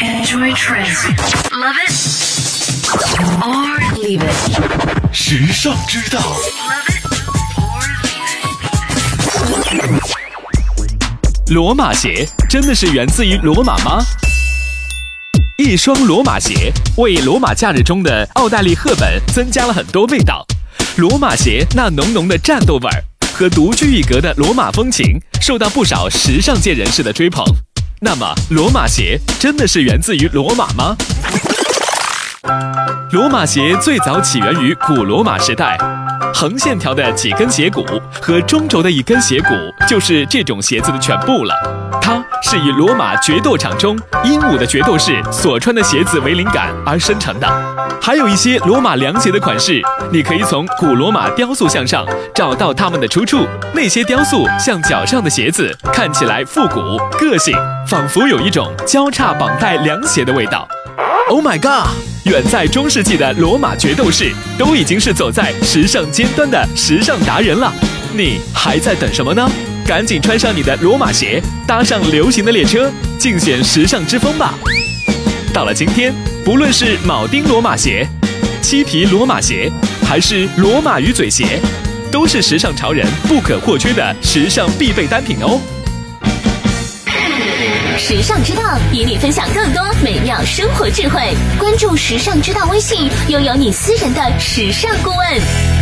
Enjoy trends. Love it or leave it. 时尚之道.罗马鞋真的是源自于罗马吗？一双罗马鞋为罗马假日中的奥黛丽·赫本增加了很多味道。罗马鞋那浓浓的战斗味儿和独具一格的罗马风情，受到不少时尚界人士的追捧。那么，罗马鞋真的是源自于罗马吗？罗马鞋最早起源于古罗马时代，横线条的几根鞋骨和中轴的一根鞋骨就是这种鞋子的全部了。是以罗马决斗场中英武的决斗士所穿的鞋子为灵感而生成的。还有一些罗马凉鞋的款式，你可以从古罗马雕塑像上找到它们的出处。那些雕塑像脚上的鞋子，看起来复古个性，仿佛有一种交叉绑带凉鞋的味道。Oh my god！远在中世纪的罗马决斗士都已经是走在时尚尖端的时尚达人了，你还在等什么呢？赶紧穿上你的罗马鞋，搭上流行的列车，尽显时尚之风吧！到了今天，不论是铆钉罗马鞋、漆皮罗马鞋，还是罗马鱼嘴鞋，都是时尚潮人不可或缺的时尚必备单品哦。时尚之道与你分享更多美妙生活智慧。关注“时尚之道”微信，拥有你私人的时尚顾问。